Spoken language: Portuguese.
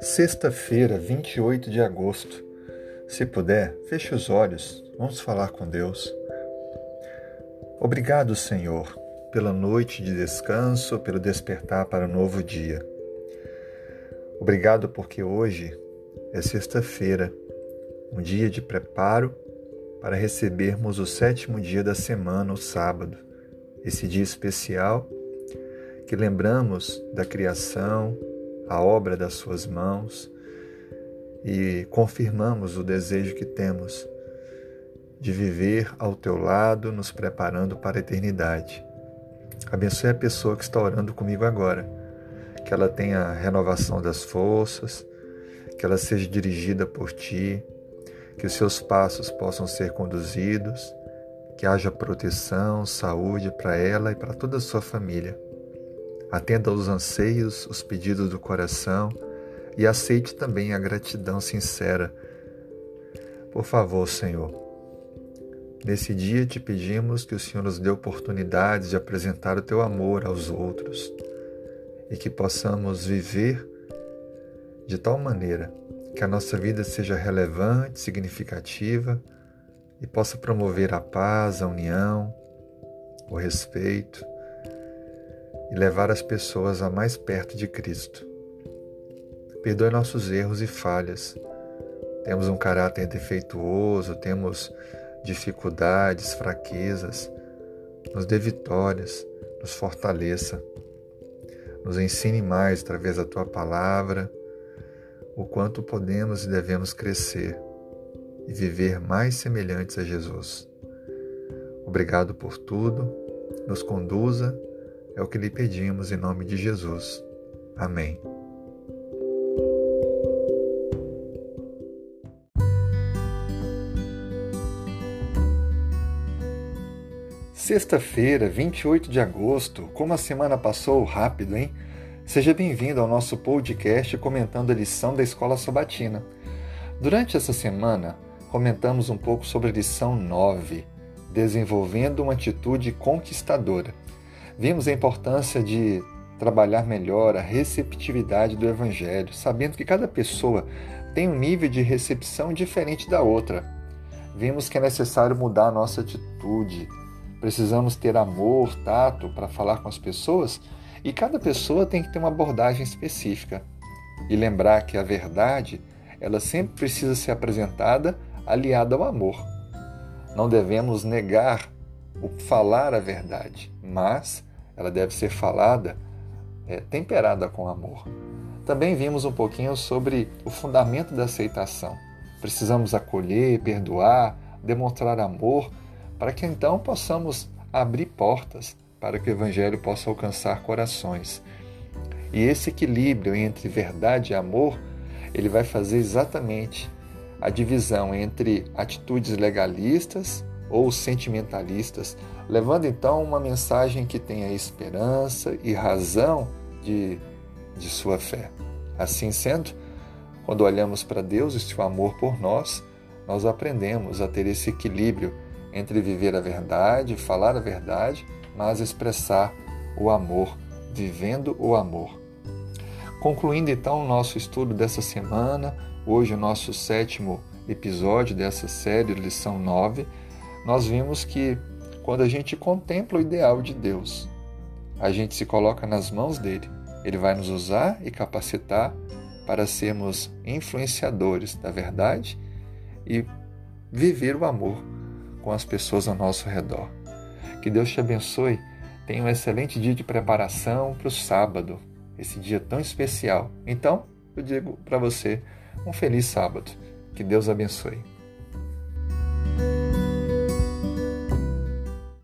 Sexta-feira, 28 de agosto. Se puder, feche os olhos, vamos falar com Deus. Obrigado, Senhor, pela noite de descanso, pelo despertar para o novo dia. Obrigado porque hoje é sexta-feira, um dia de preparo para recebermos o sétimo dia da semana, o sábado, esse dia especial que lembramos da criação, a obra das Suas mãos e confirmamos o desejo que temos de viver ao Teu lado, nos preparando para a eternidade. Abençoe a pessoa que está orando comigo agora, que ela tenha renovação das forças, que ela seja dirigida por Ti, que os seus passos possam ser conduzidos, que haja proteção, saúde para ela e para toda a sua família. Atenda aos anseios, os pedidos do coração e aceite também a gratidão sincera. Por favor, Senhor, nesse dia te pedimos que o Senhor nos dê oportunidades de apresentar o teu amor aos outros e que possamos viver de tal maneira que a nossa vida seja relevante, significativa e possa promover a paz, a união, o respeito e levar as pessoas a mais perto de Cristo. Perdoe nossos erros e falhas. Temos um caráter defeituoso, temos dificuldades, fraquezas. Nos dê vitórias, nos fortaleça. Nos ensine mais através da tua palavra o quanto podemos e devemos crescer e viver mais semelhantes a Jesus. Obrigado por tudo. Nos conduza é o que lhe pedimos em nome de Jesus. Amém. Sexta-feira, 28 de agosto. Como a semana passou rápido, hein? Seja bem-vindo ao nosso podcast comentando a lição da Escola Sabatina. Durante essa semana, comentamos um pouco sobre a lição 9, Desenvolvendo uma Atitude Conquistadora vimos a importância de trabalhar melhor a receptividade do Evangelho, sabendo que cada pessoa tem um nível de recepção diferente da outra. Vimos que é necessário mudar a nossa atitude. Precisamos ter amor, tato para falar com as pessoas e cada pessoa tem que ter uma abordagem específica. E lembrar que a verdade, ela sempre precisa ser apresentada aliada ao amor. Não devemos negar o falar a verdade, mas ela deve ser falada é, temperada com amor. Também vimos um pouquinho sobre o fundamento da aceitação. Precisamos acolher, perdoar, demonstrar amor, para que então possamos abrir portas para que o Evangelho possa alcançar corações. E esse equilíbrio entre verdade e amor, ele vai fazer exatamente a divisão entre atitudes legalistas ou sentimentalistas, levando então uma mensagem que tenha esperança e razão de, de sua fé. Assim sendo, quando olhamos para Deus e seu amor por nós, nós aprendemos a ter esse equilíbrio entre viver a verdade, falar a verdade, mas expressar o amor, vivendo o amor. Concluindo então o nosso estudo dessa semana, hoje o nosso sétimo episódio dessa série, lição 9, nós vimos que quando a gente contempla o ideal de Deus, a gente se coloca nas mãos dele. Ele vai nos usar e capacitar para sermos influenciadores da verdade e viver o amor com as pessoas ao nosso redor. Que Deus te abençoe. Tenha um excelente dia de preparação para o sábado, esse dia tão especial. Então, eu digo para você um feliz sábado. Que Deus abençoe.